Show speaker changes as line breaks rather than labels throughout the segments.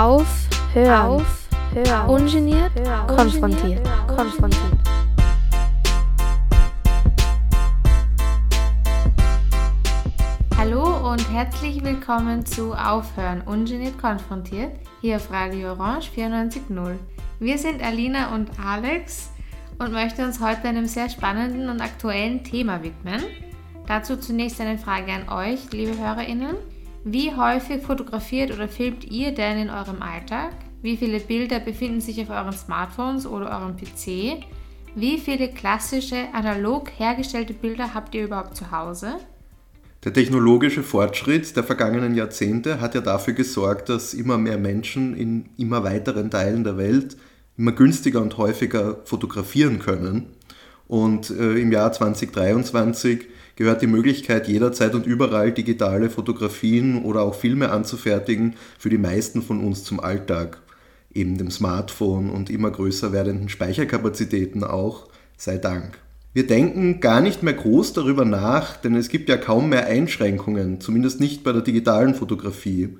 Auf, Hören, Auf, Hören. Ungeniert, Hören. konfrontiert, konfrontiert. Hallo und herzlich willkommen zu Aufhören, ungeniert konfrontiert, hier auf Radio Orange 94.0. Wir sind Alina und Alex und möchten uns heute einem sehr spannenden und aktuellen Thema widmen. Dazu zunächst eine Frage an euch, liebe HörerInnen. Wie häufig fotografiert oder filmt ihr denn in eurem Alltag? Wie viele Bilder befinden sich auf euren Smartphones oder eurem PC? Wie viele klassische, analog hergestellte Bilder habt ihr überhaupt zu Hause?
Der technologische Fortschritt der vergangenen Jahrzehnte hat ja dafür gesorgt, dass immer mehr Menschen in immer weiteren Teilen der Welt immer günstiger und häufiger fotografieren können. Und äh, im Jahr 2023 gehört die Möglichkeit, jederzeit und überall digitale Fotografien oder auch Filme anzufertigen, für die meisten von uns zum Alltag. Eben dem Smartphone und immer größer werdenden Speicherkapazitäten auch, sei Dank. Wir denken gar nicht mehr groß darüber nach, denn es gibt ja kaum mehr Einschränkungen, zumindest nicht bei der digitalen Fotografie.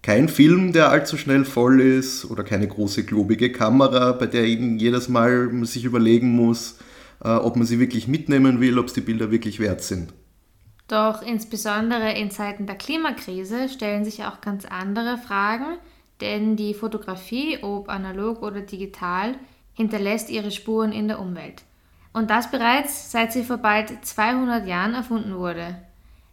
Kein Film, der allzu schnell voll ist oder keine große globige Kamera, bei der jedes Mal sich überlegen muss, ob man sie wirklich mitnehmen will, ob es die Bilder wirklich wert sind.
Doch insbesondere in Zeiten der Klimakrise stellen sich auch ganz andere Fragen, denn die Fotografie, ob analog oder digital, hinterlässt ihre Spuren in der Umwelt. Und das bereits seit sie vor bald 200 Jahren erfunden wurde.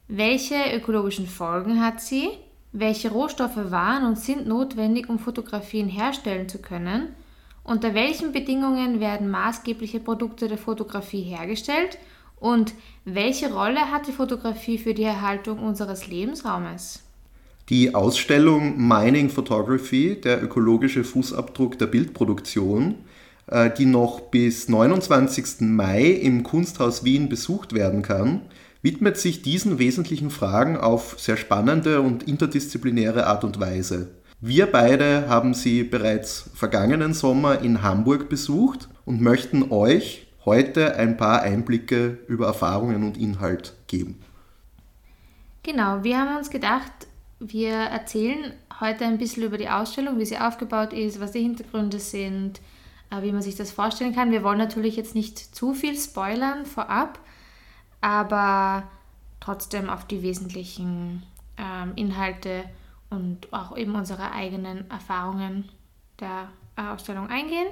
Welche ökologischen Folgen hat sie? Welche Rohstoffe waren und sind notwendig, um Fotografien herstellen zu können? Unter welchen Bedingungen werden maßgebliche Produkte der Fotografie hergestellt und welche Rolle hat die Fotografie für die Erhaltung unseres Lebensraumes?
Die Ausstellung Mining Photography, der ökologische Fußabdruck der Bildproduktion, äh, die noch bis 29. Mai im Kunsthaus Wien besucht werden kann, widmet sich diesen wesentlichen Fragen auf sehr spannende und interdisziplinäre Art und Weise. Wir beide haben sie bereits vergangenen Sommer in Hamburg besucht und möchten euch heute ein paar Einblicke über Erfahrungen und Inhalt geben.
Genau, wir haben uns gedacht, wir erzählen heute ein bisschen über die Ausstellung, wie sie aufgebaut ist, was die Hintergründe sind, äh, wie man sich das vorstellen kann. Wir wollen natürlich jetzt nicht zu viel spoilern vorab, aber trotzdem auf die wesentlichen ähm, Inhalte und auch eben unsere eigenen Erfahrungen der Ausstellung eingehen.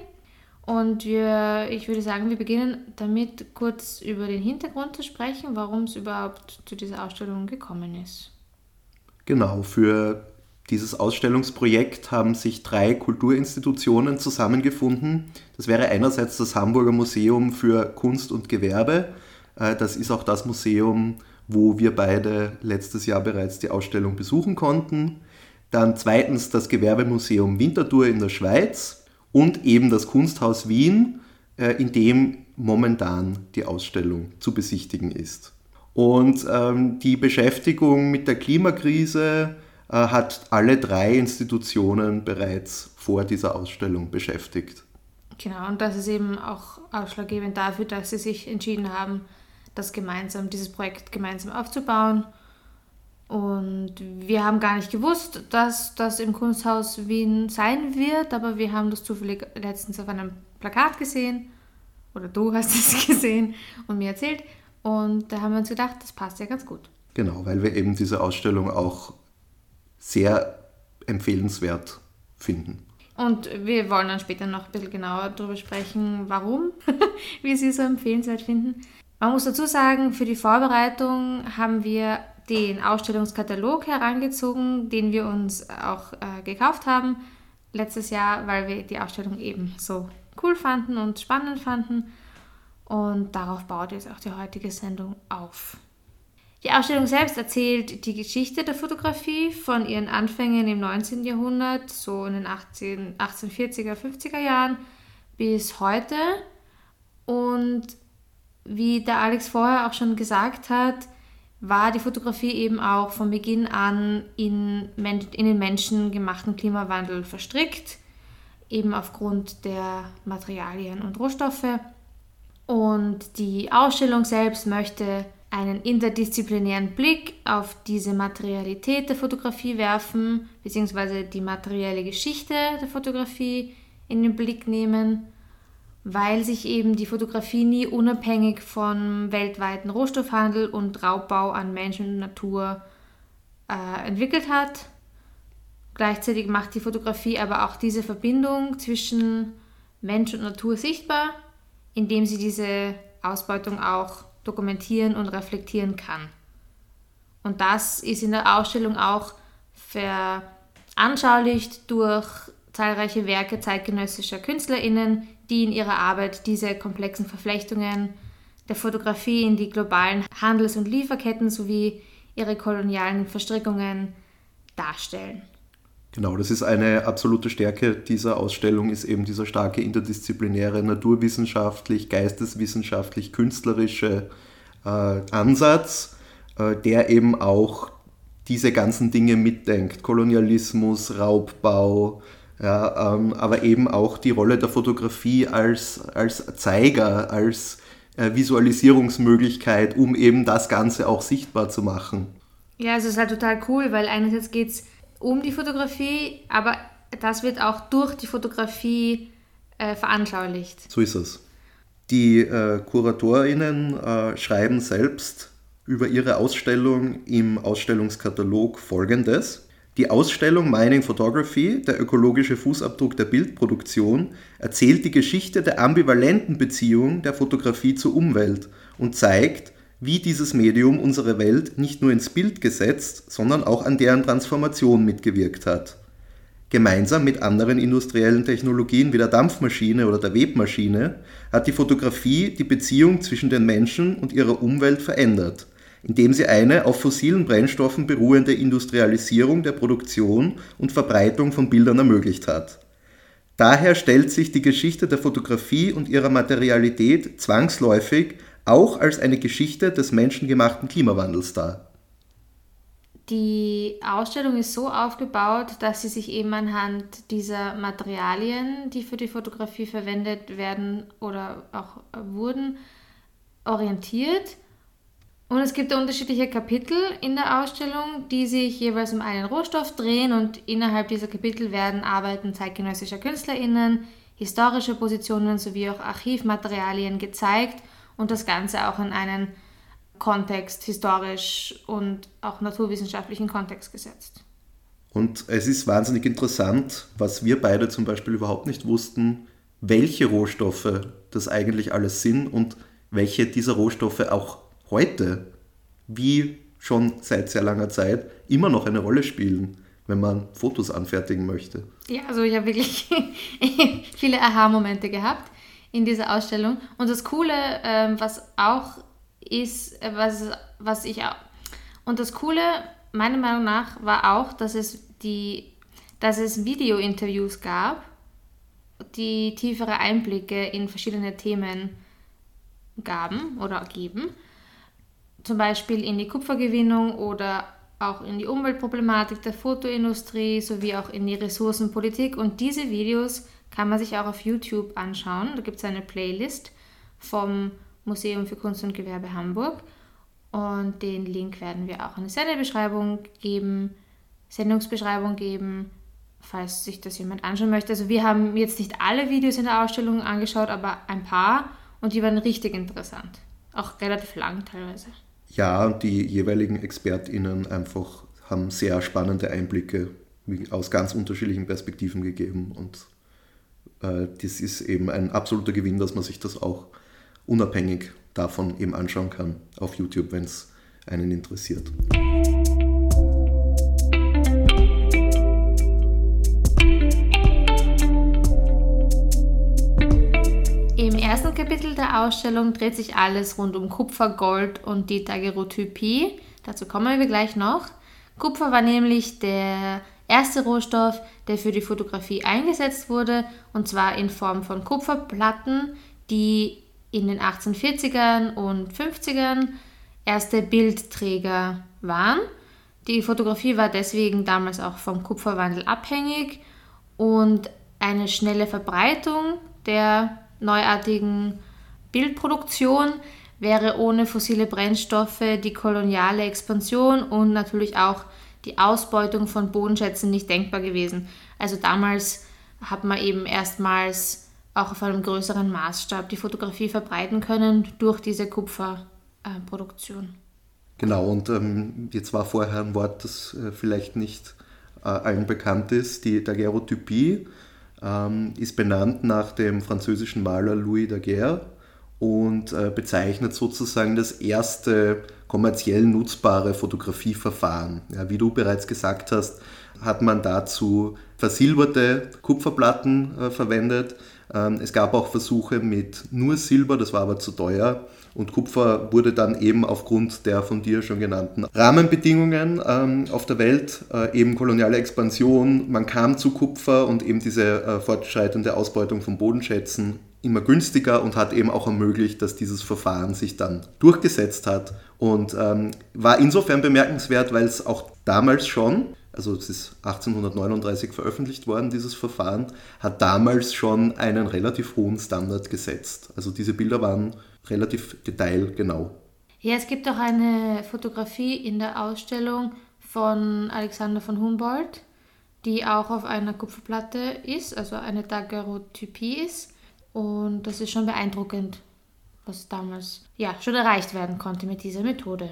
Und wir, ich würde sagen, wir beginnen damit kurz über den Hintergrund zu sprechen, warum es überhaupt zu dieser Ausstellung gekommen ist.
Genau, für dieses Ausstellungsprojekt haben sich drei Kulturinstitutionen zusammengefunden. Das wäre einerseits das Hamburger Museum für Kunst und Gewerbe. Äh, das ist auch das Museum, wo wir beide letztes Jahr bereits die Ausstellung besuchen konnten. Dann zweitens das Gewerbemuseum Winterthur in der Schweiz und eben das Kunsthaus Wien, äh, in dem momentan die Ausstellung zu besichtigen ist. Und ähm, die Beschäftigung mit der Klimakrise äh, hat alle drei Institutionen bereits vor dieser Ausstellung beschäftigt.
Genau, und das ist eben auch ausschlaggebend dafür, dass sie sich entschieden haben, das gemeinsam, dieses Projekt gemeinsam aufzubauen und wir haben gar nicht gewusst, dass das im Kunsthaus Wien sein wird, aber wir haben das zufällig letztens auf einem Plakat gesehen. Oder du hast es gesehen und mir erzählt. Und da haben wir uns gedacht, das passt ja ganz gut.
Genau, weil wir eben diese Ausstellung auch sehr empfehlenswert finden.
Und wir wollen dann später noch ein bisschen genauer darüber sprechen, warum wir sie so empfehlenswert finden. Man muss dazu sagen, für die Vorbereitung haben wir den Ausstellungskatalog herangezogen, den wir uns auch äh, gekauft haben letztes Jahr, weil wir die Ausstellung eben so cool fanden und spannend fanden. Und darauf baut jetzt auch die heutige Sendung auf. Die Ausstellung selbst erzählt die Geschichte der Fotografie von ihren Anfängen im 19. Jahrhundert, so in den 18, 1840er, 50er Jahren bis heute. Und wie der Alex vorher auch schon gesagt hat, war die Fotografie eben auch von Beginn an in, in den menschengemachten Klimawandel verstrickt, eben aufgrund der Materialien und Rohstoffe. Und die Ausstellung selbst möchte einen interdisziplinären Blick auf diese Materialität der Fotografie werfen, beziehungsweise die materielle Geschichte der Fotografie in den Blick nehmen, weil sich eben die Fotografie nie unabhängig vom weltweiten Rohstoffhandel und Raubbau an Mensch und Natur äh, entwickelt hat. Gleichzeitig macht die Fotografie aber auch diese Verbindung zwischen Mensch und Natur sichtbar, indem sie diese Ausbeutung auch dokumentieren und reflektieren kann. Und das ist in der Ausstellung auch veranschaulicht durch zahlreiche Werke zeitgenössischer KünstlerInnen, die in ihrer Arbeit diese komplexen Verflechtungen der Fotografie in die globalen Handels- und Lieferketten sowie ihre kolonialen Verstrickungen darstellen.
Genau, das ist eine absolute Stärke dieser Ausstellung, ist eben dieser starke interdisziplinäre, naturwissenschaftlich, geisteswissenschaftlich, künstlerische äh, Ansatz, äh, der eben auch diese ganzen Dinge mitdenkt. Kolonialismus, Raubbau, ja, ähm, aber eben auch die Rolle der Fotografie als, als Zeiger, als äh, Visualisierungsmöglichkeit, um eben das Ganze auch sichtbar zu machen.
Ja, es ist halt total cool, weil einerseits geht es um die Fotografie, aber das wird auch durch die Fotografie äh, veranschaulicht.
So ist es. Die äh, KuratorInnen äh, schreiben selbst über ihre Ausstellung im Ausstellungskatalog folgendes. Die Ausstellung Mining Photography, der ökologische Fußabdruck der Bildproduktion, erzählt die Geschichte der ambivalenten Beziehung der Fotografie zur Umwelt und zeigt, wie dieses Medium unsere Welt nicht nur ins Bild gesetzt, sondern auch an deren Transformation mitgewirkt hat. Gemeinsam mit anderen industriellen Technologien wie der Dampfmaschine oder der Webmaschine hat die Fotografie die Beziehung zwischen den Menschen und ihrer Umwelt verändert, indem sie eine auf fossilen Brennstoffen beruhende Industrialisierung der Produktion und Verbreitung von Bildern ermöglicht hat. Daher stellt sich die Geschichte der Fotografie und ihrer Materialität zwangsläufig auch als eine Geschichte des menschengemachten Klimawandels dar.
Die Ausstellung ist so aufgebaut, dass sie sich eben anhand dieser Materialien, die für die Fotografie verwendet werden oder auch wurden, orientiert. Und es gibt unterschiedliche Kapitel in der Ausstellung, die sich jeweils um einen Rohstoff drehen und innerhalb dieser Kapitel werden Arbeiten zeitgenössischer KünstlerInnen, historische Positionen sowie auch Archivmaterialien gezeigt und das Ganze auch in einen Kontext, historisch und auch naturwissenschaftlichen Kontext gesetzt.
Und es ist wahnsinnig interessant, was wir beide zum Beispiel überhaupt nicht wussten, welche Rohstoffe das eigentlich alles sind und welche dieser Rohstoffe auch heute, wie schon seit sehr langer Zeit, immer noch eine Rolle spielen, wenn man Fotos anfertigen möchte.
Ja, also ich habe wirklich viele Aha-Momente gehabt in dieser Ausstellung. Und das Coole, ähm, was auch ist, äh, was, was ich auch. Und das Coole, meiner Meinung nach, war auch, dass es die, dass es Video-Interviews gab, die tiefere Einblicke in verschiedene Themen gaben oder geben. Zum Beispiel in die Kupfergewinnung oder auch in die Umweltproblematik der Fotoindustrie sowie auch in die Ressourcenpolitik. Und diese Videos kann man sich auch auf YouTube anschauen. Da gibt es eine Playlist vom Museum für Kunst und Gewerbe Hamburg. Und den Link werden wir auch in die Sendebeschreibung geben, Sendungsbeschreibung geben, falls sich das jemand anschauen möchte. Also wir haben jetzt nicht alle Videos in der Ausstellung angeschaut, aber ein paar und die waren richtig interessant. Auch relativ lang teilweise.
Ja, die jeweiligen ExpertInnen einfach haben sehr spannende Einblicke aus ganz unterschiedlichen Perspektiven gegeben und äh, das ist eben ein absoluter Gewinn, dass man sich das auch unabhängig davon eben anschauen kann auf YouTube, wenn es einen interessiert.
Ersten Kapitel der Ausstellung dreht sich alles rund um Kupfer, Gold und die Daguerreotypie. Dazu kommen wir gleich noch. Kupfer war nämlich der erste Rohstoff, der für die Fotografie eingesetzt wurde, und zwar in Form von Kupferplatten, die in den 1840ern und 50ern erste Bildträger waren. Die Fotografie war deswegen damals auch vom Kupferwandel abhängig und eine schnelle Verbreitung der neuartigen Bildproduktion wäre ohne fossile Brennstoffe die koloniale Expansion und natürlich auch die Ausbeutung von Bodenschätzen nicht denkbar gewesen. Also damals hat man eben erstmals auch auf einem größeren Maßstab die Fotografie verbreiten können durch diese Kupferproduktion.
Genau, und ähm, jetzt war vorher ein Wort, das äh, vielleicht nicht äh, allen bekannt ist, die Daguerreotypie ähm, ist benannt nach dem französischen Maler Louis Daguerre und äh, bezeichnet sozusagen das erste kommerziell nutzbare Fotografieverfahren. Ja, wie du bereits gesagt hast, hat man dazu versilberte Kupferplatten äh, verwendet. Ähm, es gab auch Versuche mit nur Silber, das war aber zu teuer. Und Kupfer wurde dann eben aufgrund der von dir schon genannten Rahmenbedingungen ähm, auf der Welt, äh, eben koloniale Expansion, man kam zu Kupfer und eben diese äh, fortschreitende Ausbeutung von Bodenschätzen immer günstiger und hat eben auch ermöglicht, dass dieses Verfahren sich dann durchgesetzt hat und ähm, war insofern bemerkenswert, weil es auch damals schon, also es ist 1839 veröffentlicht worden, dieses Verfahren, hat damals schon einen relativ hohen Standard gesetzt. Also diese Bilder waren relativ detailgenau.
Ja, es gibt auch eine Fotografie in der Ausstellung von Alexander von Humboldt, die auch auf einer Kupferplatte ist, also eine Daguerreotypie ist. Und das ist schon beeindruckend, was damals ja schon erreicht werden konnte mit dieser Methode.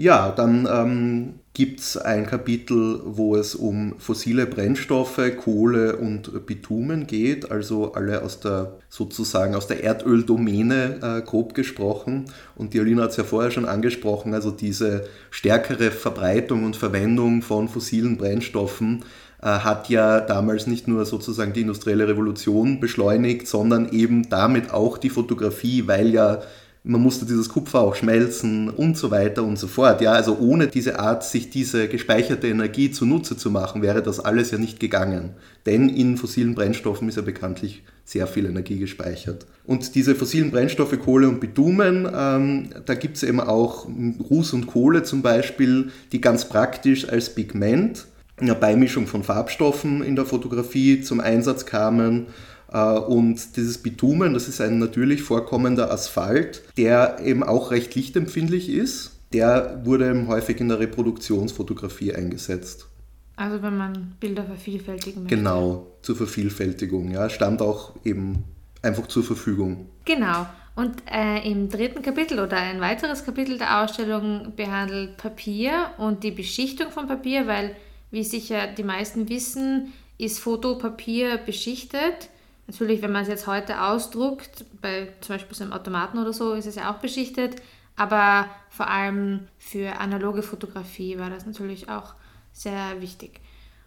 Ja, dann ähm, gibt es ein Kapitel, wo es um fossile Brennstoffe, Kohle und Bitumen geht, also alle aus der sozusagen aus der Erdöldomäne äh, grob gesprochen. Und die Alina hat es ja vorher schon angesprochen, also diese stärkere Verbreitung und Verwendung von fossilen Brennstoffen äh, hat ja damals nicht nur sozusagen die industrielle Revolution beschleunigt, sondern eben damit auch die Fotografie, weil ja man musste dieses Kupfer auch schmelzen und so weiter und so fort. Ja, also ohne diese Art, sich diese gespeicherte Energie zunutze zu machen, wäre das alles ja nicht gegangen. Denn in fossilen Brennstoffen ist ja bekanntlich sehr viel Energie gespeichert. Und diese fossilen Brennstoffe, Kohle und Bitumen, ähm, da gibt es eben auch Ruß und Kohle zum Beispiel, die ganz praktisch als Pigment einer Beimischung von Farbstoffen in der Fotografie zum Einsatz kamen. Äh, und dieses Bitumen, das ist ein natürlich vorkommender Asphalt, der eben auch recht lichtempfindlich ist. Der wurde häufig in der Reproduktionsfotografie eingesetzt.
Also wenn man Bilder vervielfältigen möchte.
Genau, zur Vervielfältigung. Ja, stand auch eben einfach zur Verfügung.
Genau. Und äh, im dritten Kapitel oder ein weiteres Kapitel der Ausstellung behandelt Papier und die Beschichtung von Papier, weil wie sicher die meisten wissen, ist Fotopapier beschichtet. Natürlich, wenn man es jetzt heute ausdruckt, bei zum Beispiel so einem Automaten oder so, ist es ja auch beschichtet. Aber vor allem für analoge Fotografie war das natürlich auch sehr wichtig.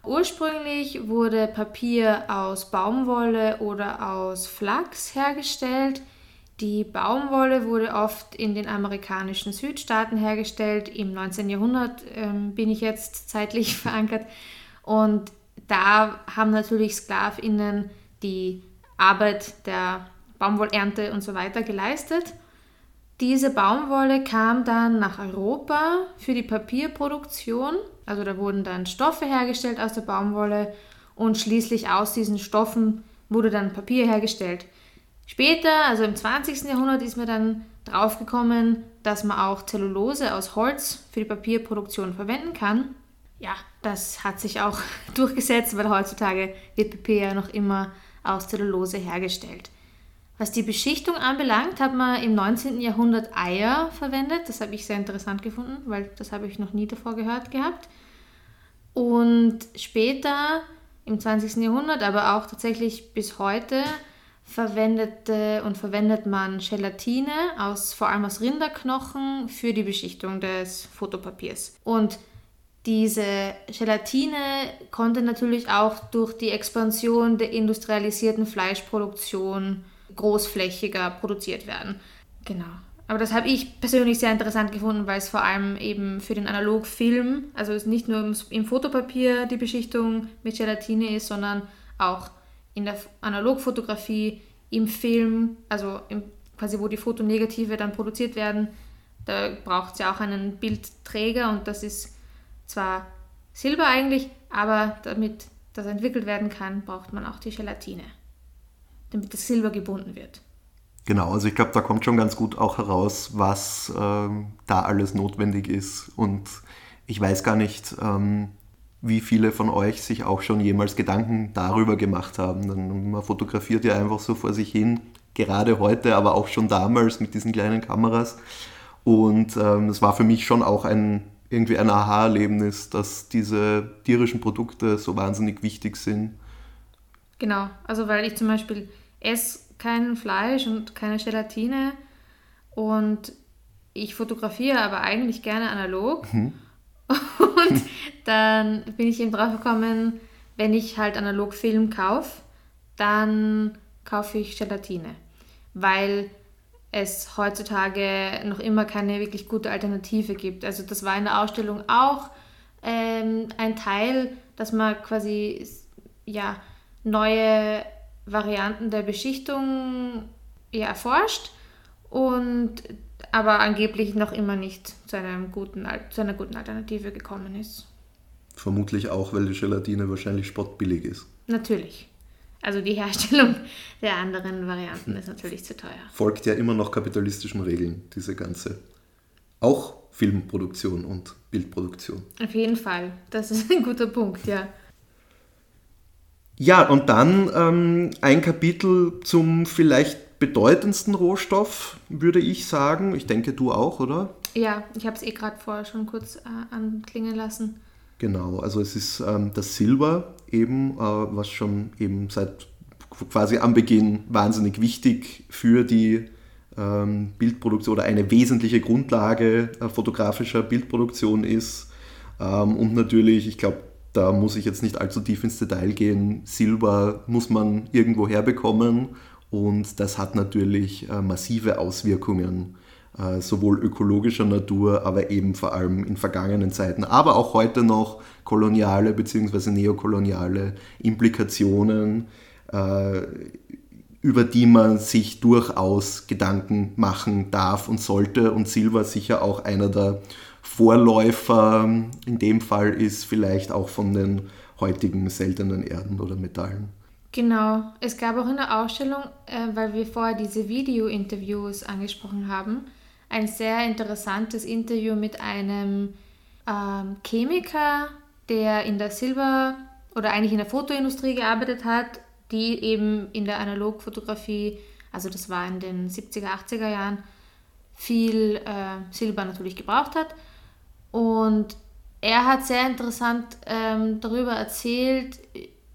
Ursprünglich wurde Papier aus Baumwolle oder aus Flachs hergestellt. Die Baumwolle wurde oft in den amerikanischen Südstaaten hergestellt. Im 19. Jahrhundert ähm, bin ich jetzt zeitlich verankert. Und da haben natürlich Sklavinnen die Arbeit der Baumwollernte und so weiter geleistet. Diese Baumwolle kam dann nach Europa für die Papierproduktion. Also da wurden dann Stoffe hergestellt aus der Baumwolle und schließlich aus diesen Stoffen wurde dann Papier hergestellt. Später, also im 20. Jahrhundert, ist man dann draufgekommen, dass man auch Zellulose aus Holz für die Papierproduktion verwenden kann. Ja, das hat sich auch durchgesetzt, weil heutzutage wird Papier ja noch immer aus Zellulose hergestellt. Was die Beschichtung anbelangt, hat man im 19. Jahrhundert Eier verwendet. Das habe ich sehr interessant gefunden, weil das habe ich noch nie davor gehört gehabt. Und später, im 20. Jahrhundert, aber auch tatsächlich bis heute, verwendete und verwendet man Gelatine aus vor allem aus Rinderknochen für die Beschichtung des Fotopapiers. Und diese Gelatine konnte natürlich auch durch die Expansion der industrialisierten Fleischproduktion großflächiger produziert werden. Genau. Aber das habe ich persönlich sehr interessant gefunden, weil es vor allem eben für den Analogfilm, also nicht nur im Fotopapier die Beschichtung mit Gelatine ist, sondern auch in der Analogfotografie, im Film, also im, quasi wo die Fotonegative dann produziert werden, da braucht es ja auch einen Bildträger und das ist zwar Silber eigentlich, aber damit das entwickelt werden kann, braucht man auch die Gelatine, damit das Silber gebunden wird.
Genau, also ich glaube, da kommt schon ganz gut auch heraus, was ähm, da alles notwendig ist. Und ich weiß gar nicht, ähm, wie viele von euch sich auch schon jemals Gedanken darüber gemacht haben. Denn man fotografiert ja einfach so vor sich hin, gerade heute, aber auch schon damals mit diesen kleinen Kameras. Und ähm, es war für mich schon auch ein irgendwie ein Aha-Erlebnis, dass diese tierischen Produkte so wahnsinnig wichtig sind.
Genau, also weil ich zum Beispiel esse kein Fleisch und keine Gelatine und ich fotografiere aber eigentlich gerne analog. Mhm. Und dann bin ich eben drauf gekommen, wenn ich halt analog Film kaufe, dann kaufe ich Gelatine. Weil es heutzutage noch immer keine wirklich gute Alternative gibt. Also das war in der Ausstellung auch ähm, ein Teil, dass man quasi ja, neue Varianten der Beschichtung ja, erforscht und aber angeblich noch immer nicht zu, einem guten, zu einer guten Alternative gekommen ist.
Vermutlich auch, weil die Gelatine wahrscheinlich spottbillig ist.
Natürlich. Also die Herstellung der anderen Varianten ist natürlich zu teuer.
Folgt ja immer noch kapitalistischen Regeln, diese ganze. Auch Filmproduktion und Bildproduktion.
Auf jeden Fall. Das ist ein guter Punkt, ja.
Ja, und dann ähm, ein Kapitel zum vielleicht bedeutendsten Rohstoff, würde ich sagen. Ich denke, du auch, oder?
Ja, ich habe es eh gerade vorher schon kurz äh, anklingen lassen.
Genau, also es ist ähm, das Silber eben, äh, was schon eben seit quasi am Beginn wahnsinnig wichtig für die ähm, Bildproduktion oder eine wesentliche Grundlage äh, fotografischer Bildproduktion ist. Ähm, und natürlich, ich glaube, da muss ich jetzt nicht allzu tief ins Detail gehen. Silber muss man irgendwo herbekommen und das hat natürlich äh, massive Auswirkungen sowohl ökologischer Natur, aber eben vor allem in vergangenen Zeiten, aber auch heute noch koloniale bzw. neokoloniale Implikationen, äh, über die man sich durchaus Gedanken machen darf und sollte. Und Silber sicher auch einer der Vorläufer in dem Fall ist, vielleicht auch von den heutigen seltenen Erden oder Metallen.
Genau, es gab auch in der Ausstellung, äh, weil wir vorher diese Video-Interviews angesprochen haben, ein sehr interessantes Interview mit einem ähm, Chemiker, der in der Silber- oder eigentlich in der Fotoindustrie gearbeitet hat, die eben in der Analogfotografie, also das war in den 70er, 80er Jahren, viel äh, Silber natürlich gebraucht hat. Und er hat sehr interessant ähm, darüber erzählt,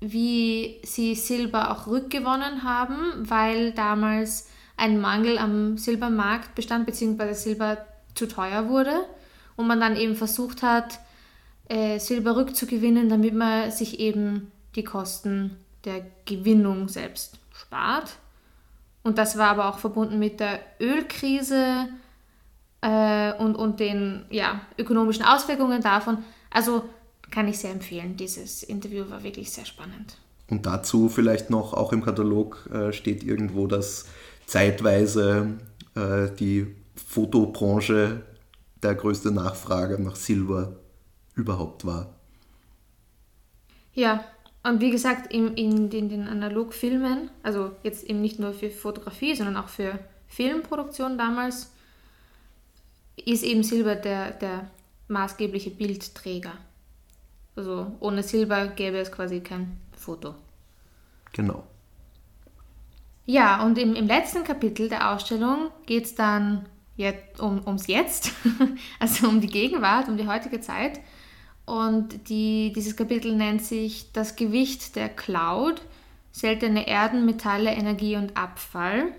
wie sie Silber auch rückgewonnen haben, weil damals ein Mangel am Silbermarkt bestand, beziehungsweise Silber zu teuer wurde und man dann eben versucht hat, äh, Silber rückzugewinnen, damit man sich eben die Kosten der Gewinnung selbst spart. Und das war aber auch verbunden mit der Ölkrise äh, und, und den ja, ökonomischen Auswirkungen davon. Also kann ich sehr empfehlen. Dieses Interview war wirklich sehr spannend.
Und dazu vielleicht noch, auch im Katalog äh, steht irgendwo, dass zeitweise äh, die Fotobranche der größte Nachfrage nach Silber überhaupt war.
Ja, und wie gesagt, in, in, in den Analogfilmen, also jetzt eben nicht nur für Fotografie, sondern auch für Filmproduktion damals, ist eben Silber der, der maßgebliche Bildträger. Also ohne Silber gäbe es quasi kein Foto.
Genau.
Ja, und im, im letzten Kapitel der Ausstellung geht es dann jetzt um, ums Jetzt, also um die Gegenwart, um die heutige Zeit. Und die, dieses Kapitel nennt sich Das Gewicht der Cloud, seltene Erden, Metalle, Energie und Abfall.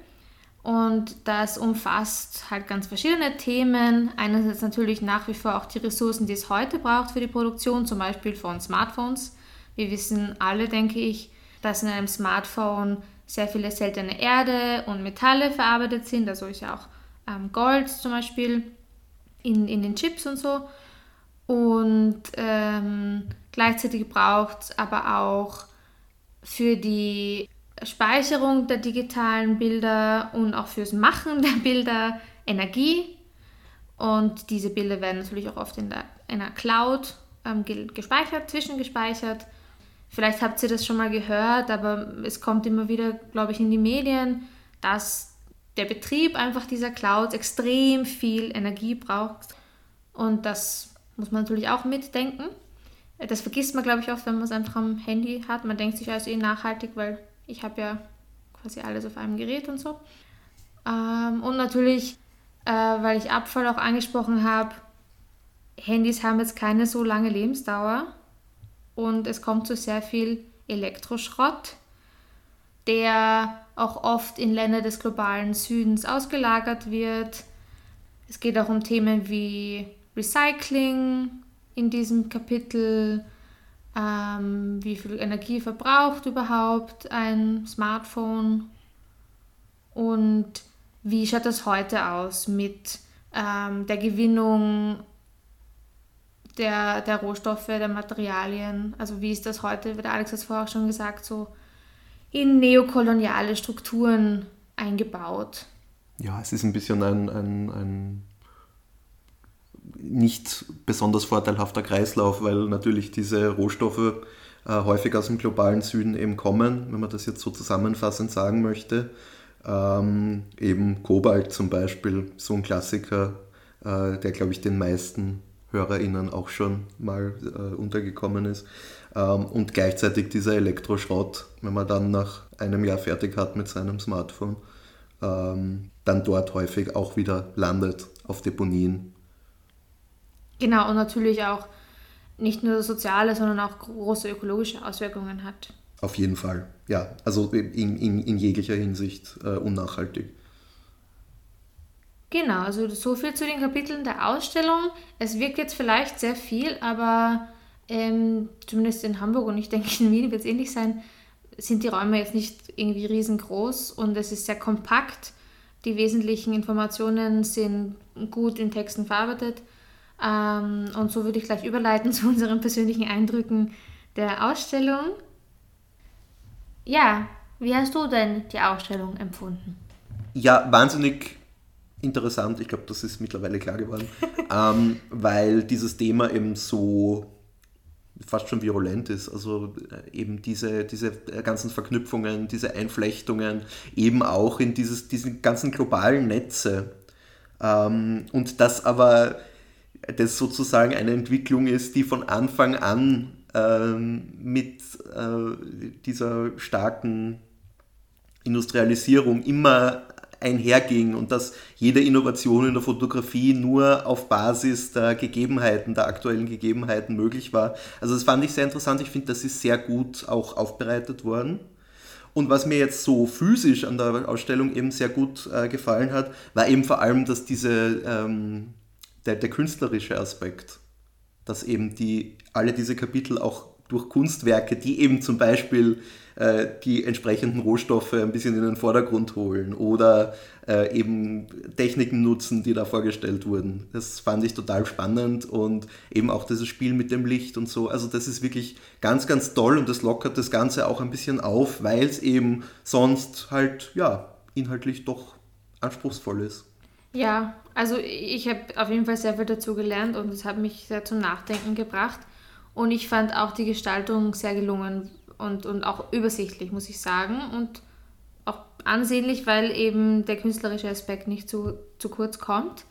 Und das umfasst halt ganz verschiedene Themen. Einerseits natürlich nach wie vor auch die Ressourcen, die es heute braucht für die Produktion, zum Beispiel von Smartphones. Wir wissen alle, denke ich, dass in einem Smartphone sehr viele seltene Erde und Metalle verarbeitet sind. Also ist ja auch ähm, Gold zum Beispiel in, in den Chips und so. Und ähm, gleichzeitig braucht es aber auch für die Speicherung der digitalen Bilder und auch fürs Machen der Bilder Energie. Und diese Bilder werden natürlich auch oft in der, in einer Cloud ähm, gespeichert, zwischengespeichert. Vielleicht habt ihr das schon mal gehört, aber es kommt immer wieder, glaube ich, in die Medien, dass der Betrieb einfach dieser Clouds extrem viel Energie braucht. Und das muss man natürlich auch mitdenken. Das vergisst man, glaube ich, oft, wenn man es einfach am Handy hat. Man denkt sich also eh nachhaltig, weil ich habe ja quasi alles auf einem Gerät und so. Ähm, und natürlich, äh, weil ich Abfall auch angesprochen habe, Handys haben jetzt keine so lange Lebensdauer und es kommt zu sehr viel Elektroschrott, der auch oft in Länder des globalen Südens ausgelagert wird. Es geht auch um Themen wie Recycling in diesem Kapitel, ähm, wie viel Energie verbraucht überhaupt ein Smartphone und wie schaut das heute aus mit ähm, der Gewinnung der, der Rohstoffe, der Materialien. Also wie ist das heute, wie der Alex hat es vorher auch schon gesagt, so in neokoloniale Strukturen eingebaut.
Ja, es ist ein bisschen ein, ein, ein nicht besonders vorteilhafter Kreislauf, weil natürlich diese Rohstoffe äh, häufig aus dem globalen Süden eben kommen, wenn man das jetzt so zusammenfassend sagen möchte. Ähm, eben Kobalt zum Beispiel, so ein Klassiker, äh, der glaube ich den meisten HörerInnen auch schon mal äh, untergekommen ist. Ähm, und gleichzeitig dieser Elektroschrott, wenn man dann nach einem Jahr fertig hat mit seinem Smartphone, ähm, dann dort häufig auch wieder landet auf Deponien.
Genau, und natürlich auch nicht nur soziale, sondern auch große ökologische Auswirkungen hat.
Auf jeden Fall, ja. Also in, in, in jeglicher Hinsicht äh, unnachhaltig.
Genau, also so viel zu den Kapiteln der Ausstellung. Es wirkt jetzt vielleicht sehr viel, aber ähm, zumindest in Hamburg und ich denke in Wien wird es ähnlich sein, sind die Räume jetzt nicht irgendwie riesengroß und es ist sehr kompakt. Die wesentlichen Informationen sind gut in Texten verarbeitet. Ähm, und so würde ich gleich überleiten zu unseren persönlichen Eindrücken der Ausstellung. Ja, wie hast du denn die Ausstellung empfunden?
Ja, wahnsinnig interessant, ich glaube, das ist mittlerweile klar geworden, ähm, weil dieses Thema eben so fast schon virulent ist. Also äh, eben diese, diese ganzen Verknüpfungen, diese Einflechtungen, eben auch in dieses, diese ganzen globalen Netze. Ähm, und das aber das sozusagen eine Entwicklung ist, die von Anfang an ähm, mit äh, dieser starken Industrialisierung immer einherging und dass jede Innovation in der Fotografie nur auf Basis der Gegebenheiten, der aktuellen Gegebenheiten möglich war. Also das fand ich sehr interessant. Ich finde, das ist sehr gut auch aufbereitet worden. Und was mir jetzt so physisch an der Ausstellung eben sehr gut äh, gefallen hat, war eben vor allem, dass diese, ähm, der, der künstlerische Aspekt, dass eben die, alle diese Kapitel auch durch Kunstwerke, die eben zum Beispiel äh, die entsprechenden Rohstoffe ein bisschen in den Vordergrund holen oder äh, eben Techniken nutzen, die da vorgestellt wurden. Das fand ich total spannend und eben auch dieses Spiel mit dem Licht und so. Also das ist wirklich ganz, ganz toll und das lockert das Ganze auch ein bisschen auf, weil es eben sonst halt, ja, inhaltlich doch anspruchsvoll ist.
Ja, also ich habe auf jeden Fall sehr viel dazu gelernt und es hat mich sehr zum Nachdenken gebracht. Und ich fand auch die Gestaltung sehr gelungen, und, und auch übersichtlich, muss ich sagen. Und auch ansehnlich, weil eben der künstlerische Aspekt nicht zu, zu kurz kommt.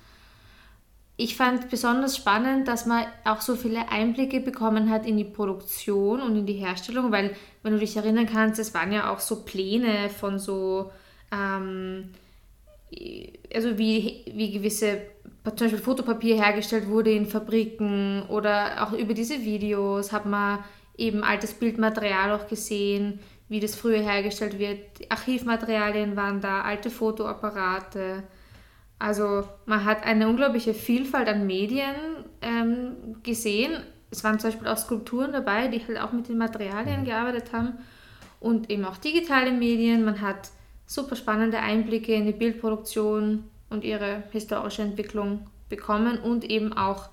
Ich fand besonders spannend, dass man auch so viele Einblicke bekommen hat in die Produktion und in die Herstellung, weil, wenn du dich erinnern kannst, es waren ja auch so Pläne von so, ähm, also wie, wie gewisse, zum Beispiel Fotopapier hergestellt wurde in Fabriken oder auch über diese Videos hat man eben altes Bildmaterial auch gesehen, wie das früher hergestellt wird. Archivmaterialien waren da, alte Fotoapparate. Also man hat eine unglaubliche Vielfalt an Medien ähm, gesehen. Es waren zum Beispiel auch Skulpturen dabei, die halt auch mit den Materialien gearbeitet haben und eben auch digitale Medien. Man hat super spannende Einblicke in die Bildproduktion und ihre historische Entwicklung bekommen und eben auch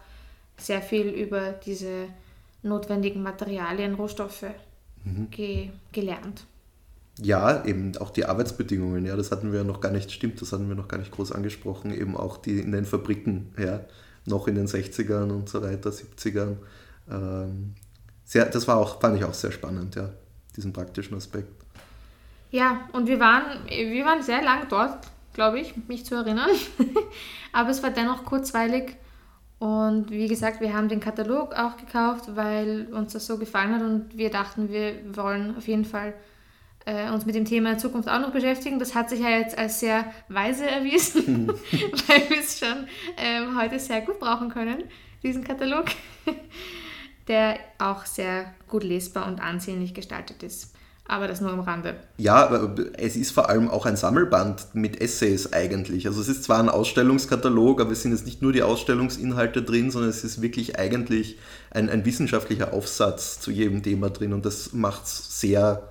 sehr viel über diese notwendigen Materialien, Rohstoffe mhm. ge gelernt.
Ja, eben auch die Arbeitsbedingungen, ja, das hatten wir noch gar nicht, stimmt, das hatten wir noch gar nicht groß angesprochen, eben auch die in den Fabriken, ja, noch in den 60ern und so weiter, 70ern. Ähm, sehr, das war auch, fand ich auch sehr spannend, ja, diesen praktischen Aspekt.
Ja, und wir waren, wir waren sehr lang dort glaube ich, mich zu erinnern. Aber es war dennoch kurzweilig. Und wie gesagt, wir haben den Katalog auch gekauft, weil uns das so gefallen hat und wir dachten, wir wollen auf jeden Fall äh, uns mit dem Thema in Zukunft auch noch beschäftigen. Das hat sich ja jetzt als sehr weise erwiesen, weil wir es schon ähm, heute sehr gut brauchen können, diesen Katalog, der auch sehr gut lesbar und ansehnlich gestaltet ist. Aber das nur am Rande.
Ja, es ist vor allem auch ein Sammelband mit Essays eigentlich. Also es ist zwar ein Ausstellungskatalog, aber es sind jetzt nicht nur die Ausstellungsinhalte drin, sondern es ist wirklich eigentlich ein, ein wissenschaftlicher Aufsatz zu jedem Thema drin und das macht es sehr,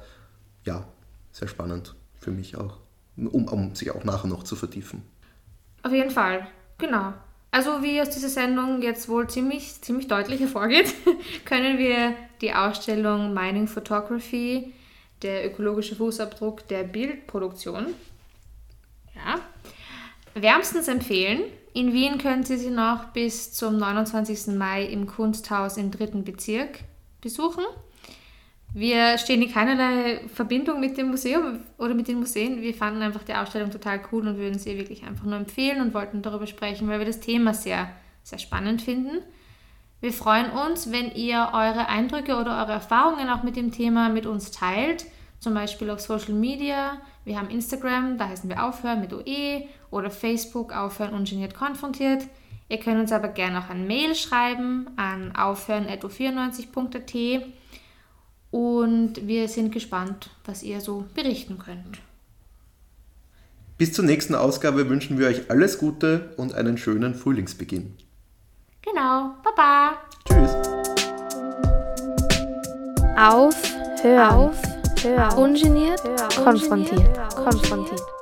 ja, sehr spannend für mich auch, um, um sich auch nachher noch zu vertiefen.
Auf jeden Fall, genau. Also wie aus dieser Sendung jetzt wohl ziemlich, ziemlich deutlich hervorgeht, können wir die Ausstellung Mining Photography der ökologische Fußabdruck der Bildproduktion. Ja. Wärmstens empfehlen. In Wien können Sie sie noch bis zum 29. Mai im Kunsthaus im dritten Bezirk besuchen. Wir stehen in keinerlei Verbindung mit dem Museum oder mit den Museen. Wir fanden einfach die Ausstellung total cool und würden sie wirklich einfach nur empfehlen und wollten darüber sprechen, weil wir das Thema sehr, sehr spannend finden. Wir freuen uns, wenn ihr eure Eindrücke oder eure Erfahrungen auch mit dem Thema mit uns teilt, zum Beispiel auf Social Media. Wir haben Instagram, da heißen wir Aufhören mit OE oder Facebook Aufhören ungeniert konfrontiert. Ihr könnt uns aber gerne auch ein Mail schreiben an aufhören.94.at und wir sind gespannt, was ihr so berichten könnt.
Bis zur nächsten Ausgabe wünschen wir euch alles Gute und einen schönen Frühlingsbeginn.
Genau. Baba.
Tschüss.
Auf, hör, auf, hör. Ungeniert, konfrontiert, konfrontiert.